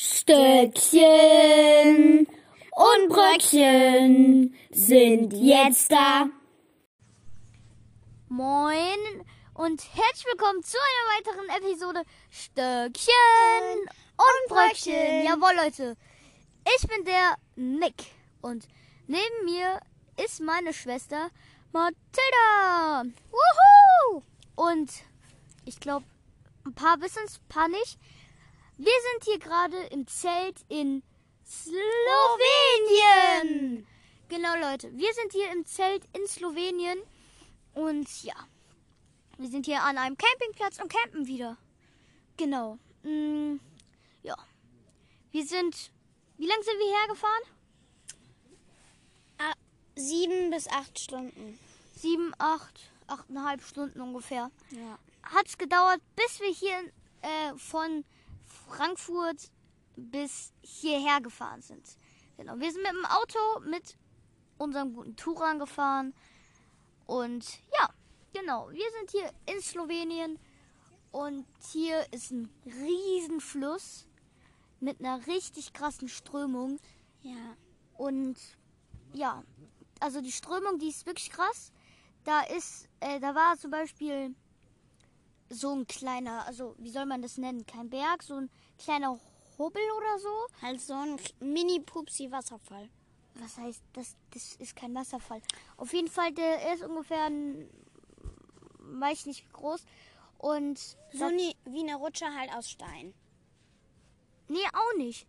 Stöckchen und Bröckchen sind jetzt da. Moin und herzlich willkommen zu einer weiteren Episode Stöckchen und Bröckchen. Jawohl, Leute. Ich bin der Nick und neben mir ist meine Schwester Mathilda. Wuhu! Und ich glaube, ein paar wissen es, ein paar nicht. Wir sind hier gerade im Zelt in Slowenien. Genau, Leute. Wir sind hier im Zelt in Slowenien. Und ja, wir sind hier an einem Campingplatz und campen wieder. Genau. Mm, ja. Wir sind. Wie lange sind wir hergefahren? Ah, sieben bis acht Stunden. Sieben, acht, achteinhalb Stunden ungefähr. Ja. Hat es gedauert, bis wir hier äh, von Frankfurt bis hierher gefahren sind. Genau. Wir sind mit dem Auto mit unserem guten Touran gefahren. Und ja, genau. Wir sind hier in Slowenien. Und hier ist ein Riesenfluss mit einer richtig krassen Strömung. Ja. Und ja, also die Strömung, die ist wirklich krass. Da ist, äh, da war zum Beispiel so ein kleiner, also wie soll man das nennen? Kein Berg, so ein kleiner Hubbel oder so. Halt so ein Mini-Pupsi-Wasserfall. Was heißt, das, das ist kein Wasserfall. Auf jeden Fall, der ist ungefähr, ein, weiß nicht wie groß. Und so nie, wie eine Rutsche halt aus Stein. Nee, auch nicht.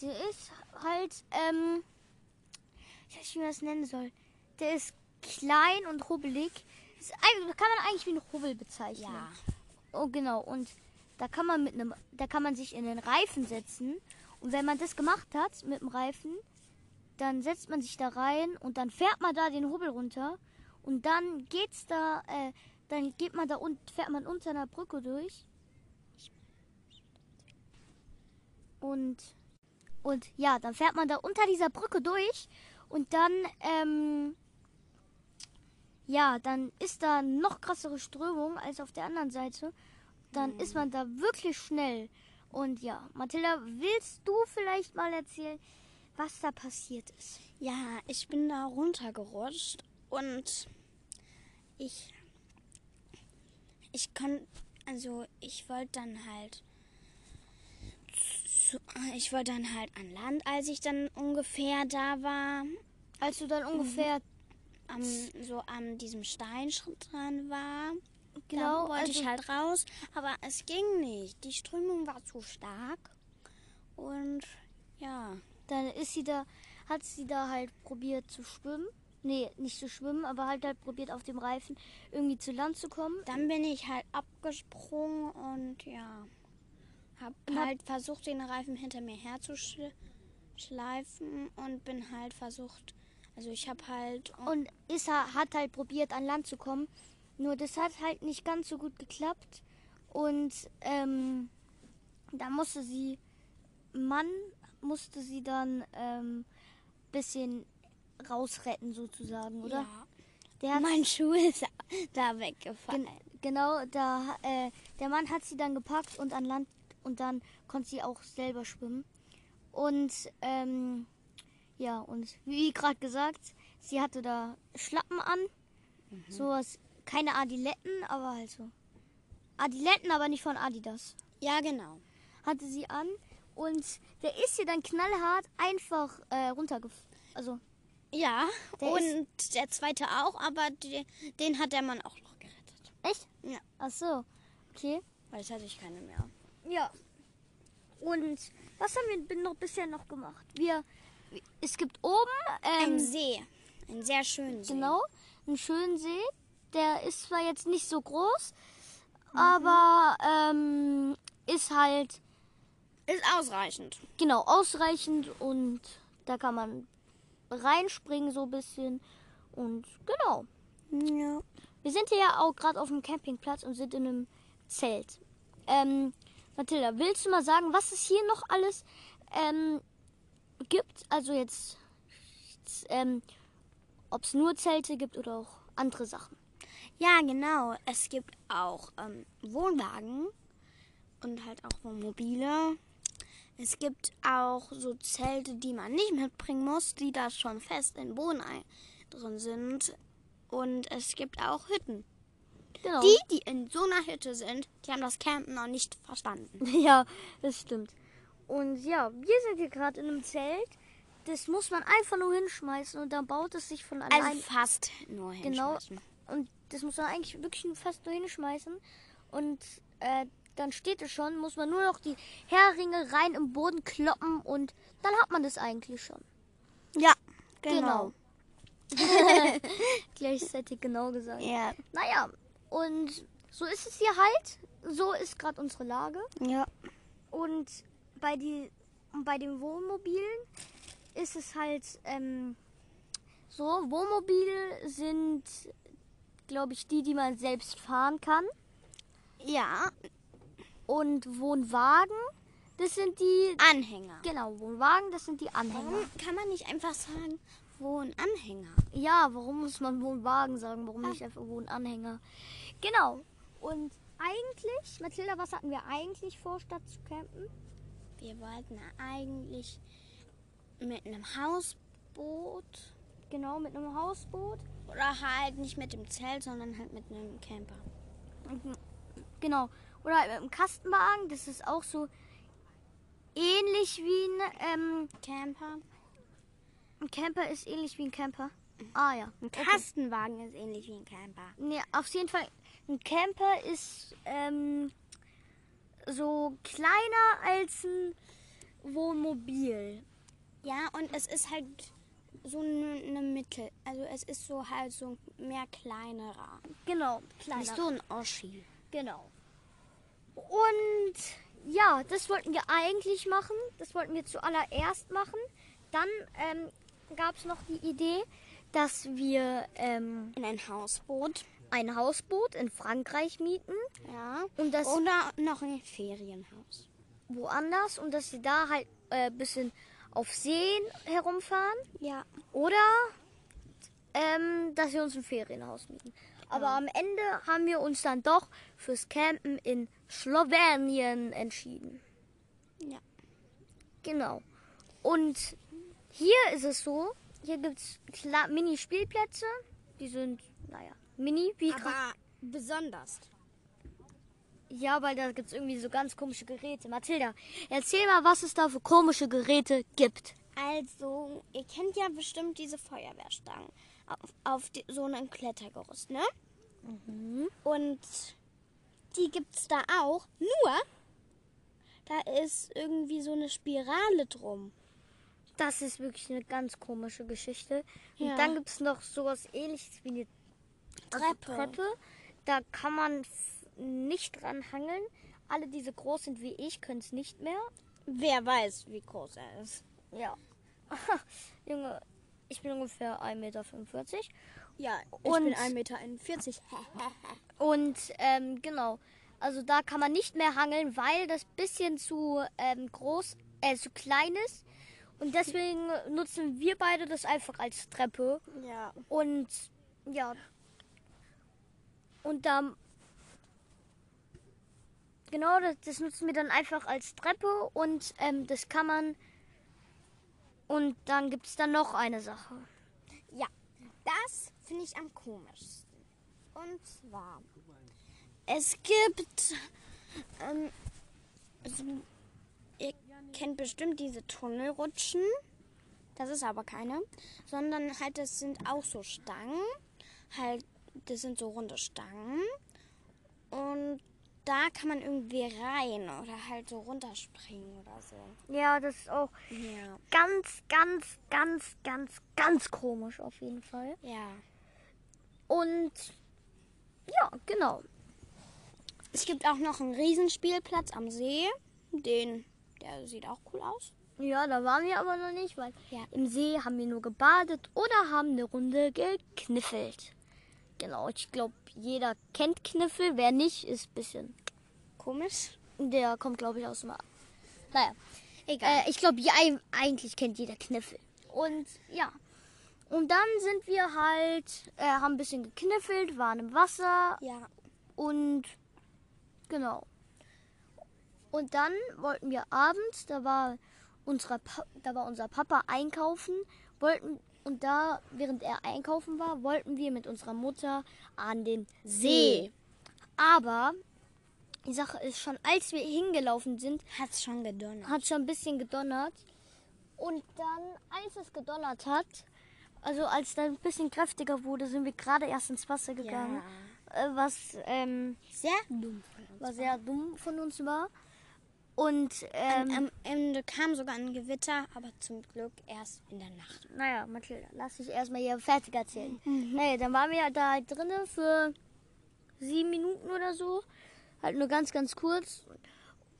Der ist halt, ähm, ich weiß nicht, wie man das nennen soll. Der ist klein und hubbelig. Das kann man eigentlich wie ein Hubbel bezeichnen. Ja. Oh, genau. Und da kann man mit einem, da kann man sich in den Reifen setzen. Und wenn man das gemacht hat mit dem Reifen, dann setzt man sich da rein und dann fährt man da den Hubbel runter. Und dann geht's da, äh, dann geht man da und fährt man unter einer Brücke durch. Und, und ja, dann fährt man da unter dieser Brücke durch und dann, ähm, ja, dann ist da noch krassere Strömung als auf der anderen Seite. Dann mhm. ist man da wirklich schnell. Und ja, Mathilda, willst du vielleicht mal erzählen, was da passiert ist? Ja, ich bin da runtergerutscht und ich ich konnte also ich wollte dann halt zu, ich wollte dann halt an Land, als ich dann ungefähr da war. Als du dann ungefähr am, so an diesem Steinschritt dran war. Genau, da wollte also ich halt raus, aber es ging nicht. Die Strömung war zu stark. Und ja. Dann ist sie da, hat sie da halt probiert zu schwimmen. Nee, nicht zu schwimmen, aber halt halt probiert auf dem Reifen irgendwie zu Land zu kommen. Dann bin ich halt abgesprungen und ja, hab halt versucht, den Reifen hinter mir herzuschleifen und bin halt versucht, also ich habe halt und Issa hat halt probiert an Land zu kommen, nur das hat halt nicht ganz so gut geklappt und ähm, da musste sie Mann musste sie dann ähm, bisschen rausretten sozusagen, oder? Ja. Der mein Schuh ist da weggefallen. Gen genau, da äh, der Mann hat sie dann gepackt und an Land und dann konnte sie auch selber schwimmen. Und ähm, ja, und wie gerade gesagt, sie hatte da Schlappen an, mhm. sowas, keine Adiletten, aber halt so. Adiletten, aber nicht von Adidas. Ja, genau. Hatte sie an und der ist ihr dann knallhart einfach äh, runtergefallen. Also ja, der und der zweite auch, aber die, den hat der Mann auch noch gerettet. Echt? Ja. Ach so, okay. Weil jetzt hatte ich keine mehr. Ja. Und was haben wir noch bisher noch gemacht? Wir, es gibt oben ähm, einen See, einen sehr schönen See. Genau, einen schönen See. Der ist zwar jetzt nicht so groß, mhm. aber ähm, ist halt ist ausreichend. Genau, ausreichend und da kann man reinspringen so ein bisschen und genau. Ja. Wir sind hier ja auch gerade auf dem Campingplatz und sind in einem Zelt. Ähm, Mathilda, willst du mal sagen, was es hier noch alles ähm, gibt? Also jetzt, ähm, ob es nur Zelte gibt oder auch andere Sachen. Ja, genau. Es gibt auch ähm, Wohnwagen und halt auch Wohnmobile. Es gibt auch so Zelte, die man nicht mitbringen muss, die da schon fest in Boden drin sind. Und es gibt auch Hütten. Genau. Die, die in so einer Hütte sind, die haben das Campen noch nicht verstanden. Ja, das stimmt. Und ja, wir sind hier gerade in einem Zelt. Das muss man einfach nur hinschmeißen und dann baut es sich von allein. Also fast nur Genau. hinschmeißen. Und das muss man eigentlich wirklich fast nur hinschmeißen. Und äh, dann steht es schon, muss man nur noch die Heringe rein im Boden kloppen und dann hat man das eigentlich schon. Ja, Genau. Gleichzeitig genau gesagt. Ja. Naja, und so ist es hier halt. So ist gerade unsere Lage. Ja. Und bei, die, bei den Wohnmobilen ist es halt ähm, so, Wohnmobile sind, glaube ich, die, die man selbst fahren kann. Ja, Und Wohnwagen, das sind die, Anhänger. genau, Wohnwagen, das sind die Anhänger. Warum kann man nicht einfach sagen, Wohnanhänger? Ja, warum muss man Wohnwagen sagen? Warum nicht einfach Wohnanhänger? Genau. Und eigentlich, Mathilda, was hatten wir eigentlich vor, statt zu campen? Wir wollten eigentlich mit einem Hausboot Genau, mit einem Hausboot. oder halt nicht mit dem Zelt, sondern halt mit einem Camper. Genau. Oder halt mit einem Kastenwagen. Das ist auch so ähnlich wie ein, ähm, Camper. ein Camper ist ähnlich wie ein Camper. Ah ja. Ein Kastenwagen ist ähnlich wie ein Camper. Nee, auf jeden Fall. Ein Camper ist ähm, so kleiner als ein Wohnmobil. Ja, und es ist halt so eine ne Mittel. Also es ist so halt so mehr kleinerer. Genau, kleiner. Nicht so ein Oschi. Genau. Und ja, das wollten wir eigentlich machen. Das wollten wir zuallererst machen. Dann ähm, gab es noch die Idee, dass wir ähm, In ein Hausboot. Ein Hausboot in Frankreich mieten Ja. und das Oder noch ein Ferienhaus. woanders und dass sie da halt ein äh, bisschen auf Seen herumfahren. Ja. Oder ähm, dass wir uns ein Ferienhaus mieten. Aber am Ende haben wir uns dann doch fürs Campen in Slowenien entschieden. Ja. Genau. Und hier ist es so, hier gibt es Mini-Spielplätze. Die sind, naja, mini, wie Aber besonders. Ja, weil da gibt es irgendwie so ganz komische Geräte. Mathilda, erzähl mal, was es da für komische Geräte gibt. Also, ihr kennt ja bestimmt diese Feuerwehrstangen auf, auf die, so einem Klettergerüst, ne? Und die gibt's da auch. Nur, da ist irgendwie so eine Spirale drum. Das ist wirklich eine ganz komische Geschichte. Und Ja. dann gibt es noch sowas ähnliches wie eine Treppe. Treppe. Da kann man nicht dran hangeln. Alle, die so groß sind wie ich, können es nicht mehr. Wer weiß, wie groß er ist. Ja. Junge, ich bin ungefähr 1,45 Meter. Ja, ich Und- bin 1,41 Meter. Und ähm, genau, also da kann man nicht mehr hangeln, weil das bisschen zu ähm, groß, äh, zu klein ist. Und deswegen nutzen wir beide das einfach als Treppe. ja. Und ja. Und da. Genau, das, das nutzen wir dann einfach als Treppe und ähm, das kann man. Und dann gibt es dann noch eine Sache. Ja, das finde ich am komischsten. Und zwar, es gibt, ähm, so, ihr kennt bestimmt diese Tunnelrutschen. Das ist aber keine, sondern halt, das sind auch so Stangen. Halt, das sind so runde Stangen. Und da kann man irgendwie rein oder halt so runterspringen oder so. Ja, das ist auch Ja. ganz, ganz, ganz, ganz, ganz komisch auf jeden Fall. Ja. Und ja, genau. Es gibt auch noch einen Riesenspielplatz am See. Den, der sieht auch cool aus. Ja, da waren wir aber noch nicht, weil Ja. im See haben wir nur gebadet oder haben eine Runde gekniffelt. Genau, ich glaube, jeder kennt Kniffel. Wer nicht, ist ein bisschen. Komisch. Der kommt, glaube ich, aus dem. Naja, Egal. äh, ich glaube, ja, eigentlich kennt jeder Kniffel. Und ja. Und dann sind wir halt, äh, haben ein bisschen gekniffelt, waren im Wasser ja. und genau. Und dann wollten wir abends, da war, unsere, Pa- da war unser Papa einkaufen, wollten und da, während er einkaufen war, wollten wir mit unserer Mutter an den See. Aber die Sache ist schon, als wir hingelaufen sind, Hat's schon gedonnert. hat schon ein bisschen gedonnert. Und dann, als es gedonnert hat, also als dann ein bisschen kräftiger wurde, sind wir gerade erst ins Wasser gegangen. Äh, was ähm, Sehr dumm von uns. was sehr dumm von uns war. Und ähm, Am Ende kam sogar ein Gewitter, aber zum Glück erst in der Nacht. naja, Mathilda, lass dich erstmal hier fertig erzählen. Naja, dann waren wir da halt drinnen für sieben Minuten oder so. Halt nur ganz, ganz kurz,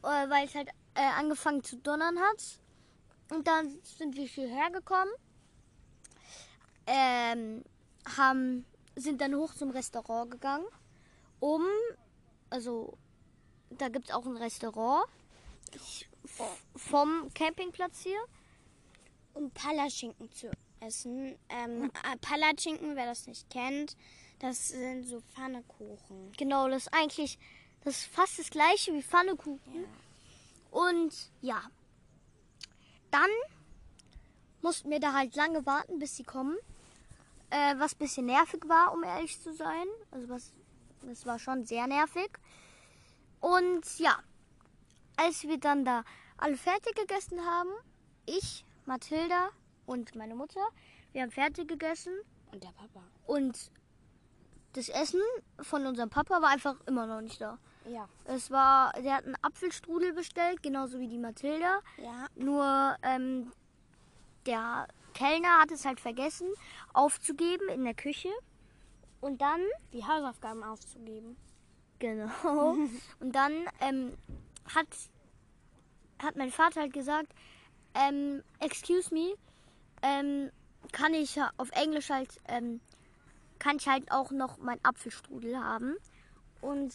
äh, weil es halt äh, angefangen zu donnern hat. Und dann sind wir hierher gekommen, ähm, haben, sind dann hoch zum Restaurant gegangen, um, also da gibt es auch ein Restaurant vom Campingplatz hier. Um Palatschinken zu essen. Ähm, äh, Palatschinken, wer das nicht kennt, das sind so Pfannekuchen. Genau, das ist eigentlich das ist fast das gleiche wie Pfannekuchen. Und ja, dann mussten wir da halt lange warten, bis sie kommen. Äh, was ein bisschen nervig war, um ehrlich zu sein. Also was, das war schon sehr nervig. Und ja, als wir dann da alle fertig gegessen haben, ich, Mathilda und meine Mutter, wir haben fertig gegessen Und der Papa. und das Essen von unserem Papa war einfach immer noch nicht da. Ja. Es war, der hat einen Apfelstrudel bestellt, genauso wie die Mathilda. Ja. Nur ähm, der Kellner hat es halt vergessen aufzugeben in der Küche. Und dann, Die Hausaufgaben aufzugeben. genau, und dann ähm, hat, hat mein Vater halt gesagt, ähm, excuse me, ähm, kann ich auf Englisch halt, ähm, kann ich halt auch noch mein Apfelstrudel haben. Und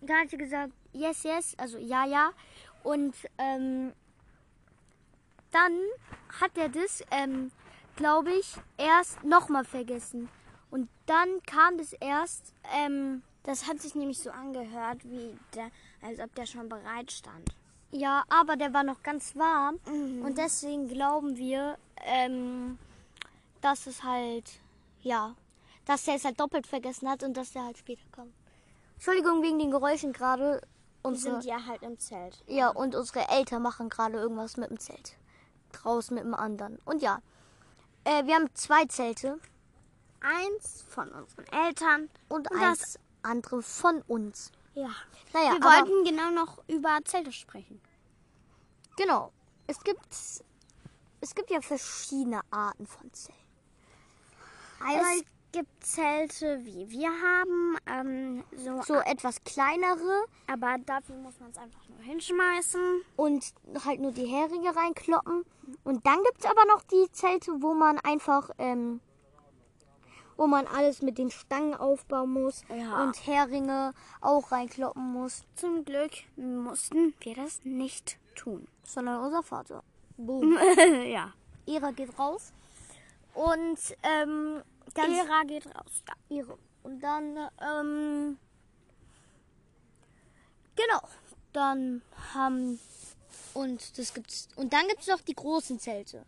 da hat sie gesagt, yes, yes, also ja, ja. Und ähm, dann hat er das, ähm, glaube ich, erst nochmal vergessen. Und dann kam das erst, ähm, Das hat sich nämlich so angehört, wie der, als ob der schon bereit stand. ja, aber der war noch ganz warm. Und deswegen glauben wir, ähm, dass es halt, ja, dass er es halt doppelt vergessen hat und dass der halt später kommt. Entschuldigung wegen den Geräuschen gerade. Wir sind ja halt im Zelt. ja, und unsere Eltern machen gerade irgendwas mit dem Zelt. Draußen mit dem anderen. Und ja, äh, wir haben zwei Zelte Eins von unseren Eltern. und, Und eins das- andere von uns. Ja. Naja, Wir wollten genau noch über Zelte sprechen. genau. Es gibt, es gibt ja verschiedene Arten von Zelten. Einmal gibt Zelte, wie wir haben. Ähm, so, So etwas kleinere aber dafür muss man es einfach nur hinschmeißen. und halt nur die Heringe reinkloppen. Und dann gibt es aber noch die Zelte, wo man einfach, ähm, wo man alles mit den Stangen aufbauen muss Ja. und Heringe auch reinkloppen muss, Zum Glück mussten wir das nicht tun. sondern unser Vater. Boom. ja. Ära geht raus. Und ähm, ganz Ära geht raus. Ja. Ihre. Und dann, ähm, genau, dann haben und das gibt's und dann gibt's noch die großen Zelte.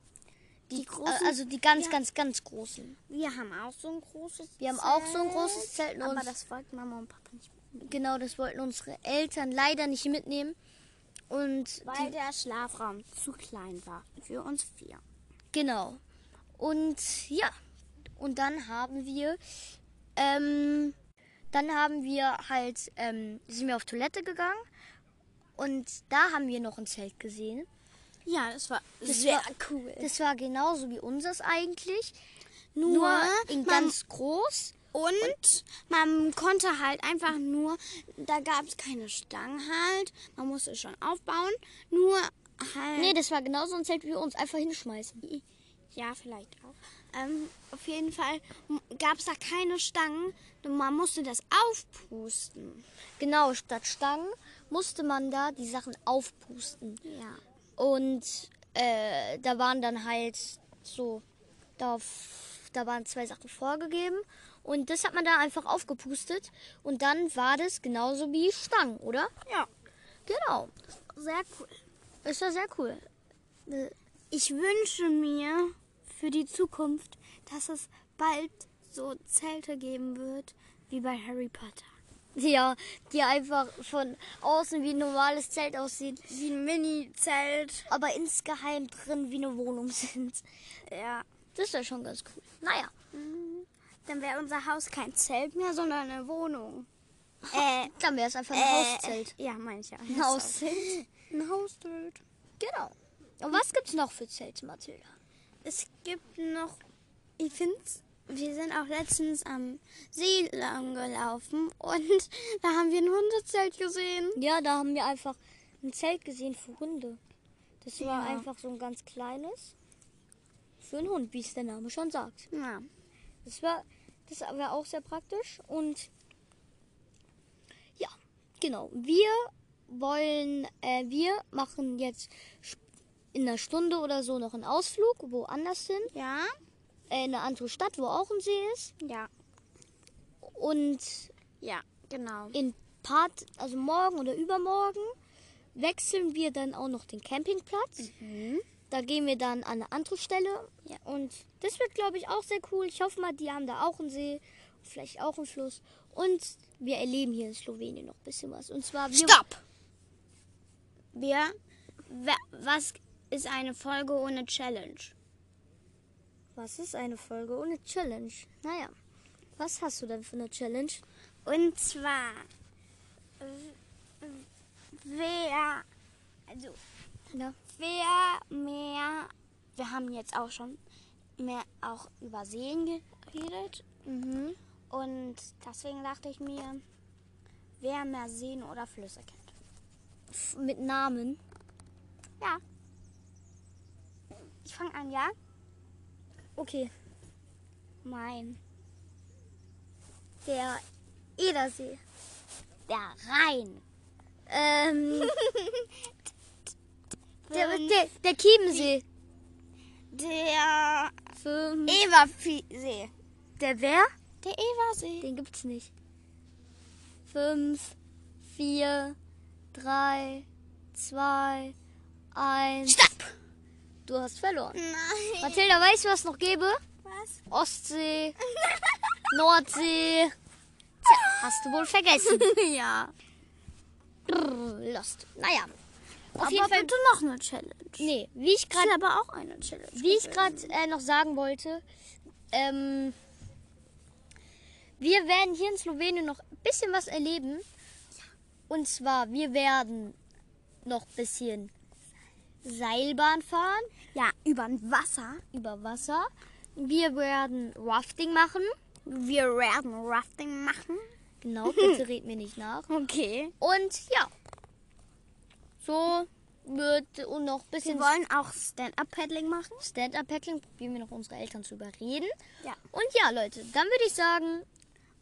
Die, großen- also die ganz, ja. ganz, ganz großen. Wir haben auch so ein großes Wir haben auch so ein großes Zelt, Aber das wollten Mama und Papa nicht. Genau, das wollten unsere Eltern leider nicht mitnehmen. Und Weil die, der Schlafraum zu klein war für uns vier. genau. Und ja, und dann haben wir, ähm, dann haben wir halt, ähm, sind wir auf Toilette gegangen und da haben wir noch ein Zelt gesehen. Ja, das war Das sehr war- cool. Das war genauso wie unseres eigentlich, nur, nur in ganz groß. und man konnte halt einfach nur, da gab es keine Stangen halt, man musste schon aufbauen, nur halt. Nee, das war genauso ein Zelt wie uns, einfach hinschmeißen. Ja, vielleicht auch. Ähm, auf jeden Fall gab es da keine Stangen. Man musste das aufpusten. Genau, statt Stangen musste man da die Sachen aufpusten. Ja. Und äh, da waren dann halt so, da, da waren zwei Sachen vorgegeben. Und das hat man da einfach aufgepustet. Und dann war das genauso wie Stangen, oder? Ja. Genau. Sehr cool. Ist ja sehr cool. Ich wünsche mir für die Zukunft, dass es bald so Zelte geben wird wie bei Harry Potter. Ja, die einfach von außen wie ein normales Zelt aussieht, Wie ein Mini-Zelt. aber insgeheim drin wie eine Wohnung sind. Ja. Das ist ja schon ganz cool. Naja, Dann wäre unser Haus kein Zelt mehr, sondern eine Wohnung. Äh, dann wäre es einfach ein äh, Hauszelt. Ja, meine ich ja. Ein Hauszelt. Ein Hauszelt. Genau. Und was gibt's noch für Zelte, Mathilda? Es gibt noch, ich finde, wir sind auch letztens am See lang gelaufen und da haben wir ein Hundezelt gesehen. Ja, da haben wir einfach ein Zelt gesehen für Hunde. Das war Ja. einfach so ein ganz kleines. Für einen Hund, wie es der Name schon sagt. Ja. Das war, das war auch sehr praktisch. Und ja, genau. Wir wollen, äh, wir machen jetzt in einer Stunde oder so noch einen Ausflug woanders hin. Ja? Äh, in eine andere Stadt, wo auch ein See ist. Ja. Und Ja, genau. in Part, also morgen oder übermorgen, wechseln wir dann auch noch den Campingplatz. Da gehen wir dann an eine andere Stelle. Ja. Und das wird, glaube ich, auch sehr cool. Ich hoffe mal, die haben da auch einen See, vielleicht auch einen Fluss. Und wir erleben hier in Slowenien noch ein bisschen was. Und zwar wir. Stopp! Wir, wa- was ist eine Folge ohne Challenge? Was ist eine Folge ohne Challenge? Naja, was hast du denn für eine Challenge? Und zwar, wer, also, Ja. wer mehr, wir haben jetzt auch schon mehr auch über Seen geredet. Mhm. Und deswegen dachte ich mir, wer mehr Seen oder Flüsse kennt. Mit Namen. Ja. Ich fange an, ja? Okay. Mein. Der Edersee. Der Rhein. Ähm, der, der, der Chiemsee. Der. Eversee. Der wer? Der Eversee. Den gibt's nicht. Fünf, vier, drei, zwei, eins. Stopp! Du hast verloren. Nein. Mathilda, weißt du, was noch gäbe? Was? Ostsee, Nordsee. Tja, hast du wohl vergessen. ja. Brrr, Lost. Naja. Auf Aber jeden Fall. bitte noch eine Challenge. Nee, wie ich gerade aber auch eine Challenge. wie ich gerade äh, noch sagen wollte, ähm, wir werden hier in Slowenien noch ein bisschen was erleben. Und zwar, wir werden noch ein bisschen Seilbahn fahren Ja, über Wasser. über Wasser. Wir werden Rafting machen. Wir werden Rafting machen. Genau, bitte red mir nicht nach. Okay. Und ja, so wird und noch ein Wir bisschen wollen auch Stand-Up-Paddling machen. Stand-Up-Paddling. Probieren wir noch unsere Eltern zu überreden. Ja. Und ja, Leute, dann würde ich sagen,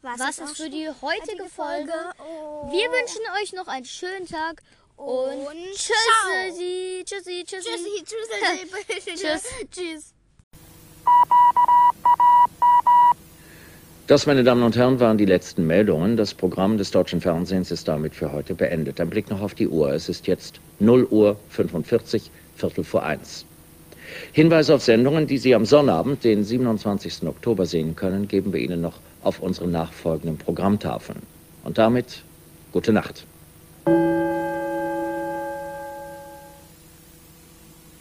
was, auch ist für schon die heutige Folge. Oh. Wir wünschen euch noch einen schönen Tag und, Und tschüssi, tschüssi, tschüssi. Tschüssi, tschüssi. Tschüss. Tschüss. Das, meine Damen und Herren, waren die letzten Meldungen. Das Programm des deutschen Fernsehens ist damit für heute beendet. Ein Blick noch auf die Uhr. Es ist jetzt 0 Uhr 45, Viertel vor eins. Hinweise auf Sendungen, die Sie am Sonnabend, den 27. Oktober sehen können, geben wir Ihnen noch auf unseren nachfolgenden Programmtafeln. Und damit gute Nacht.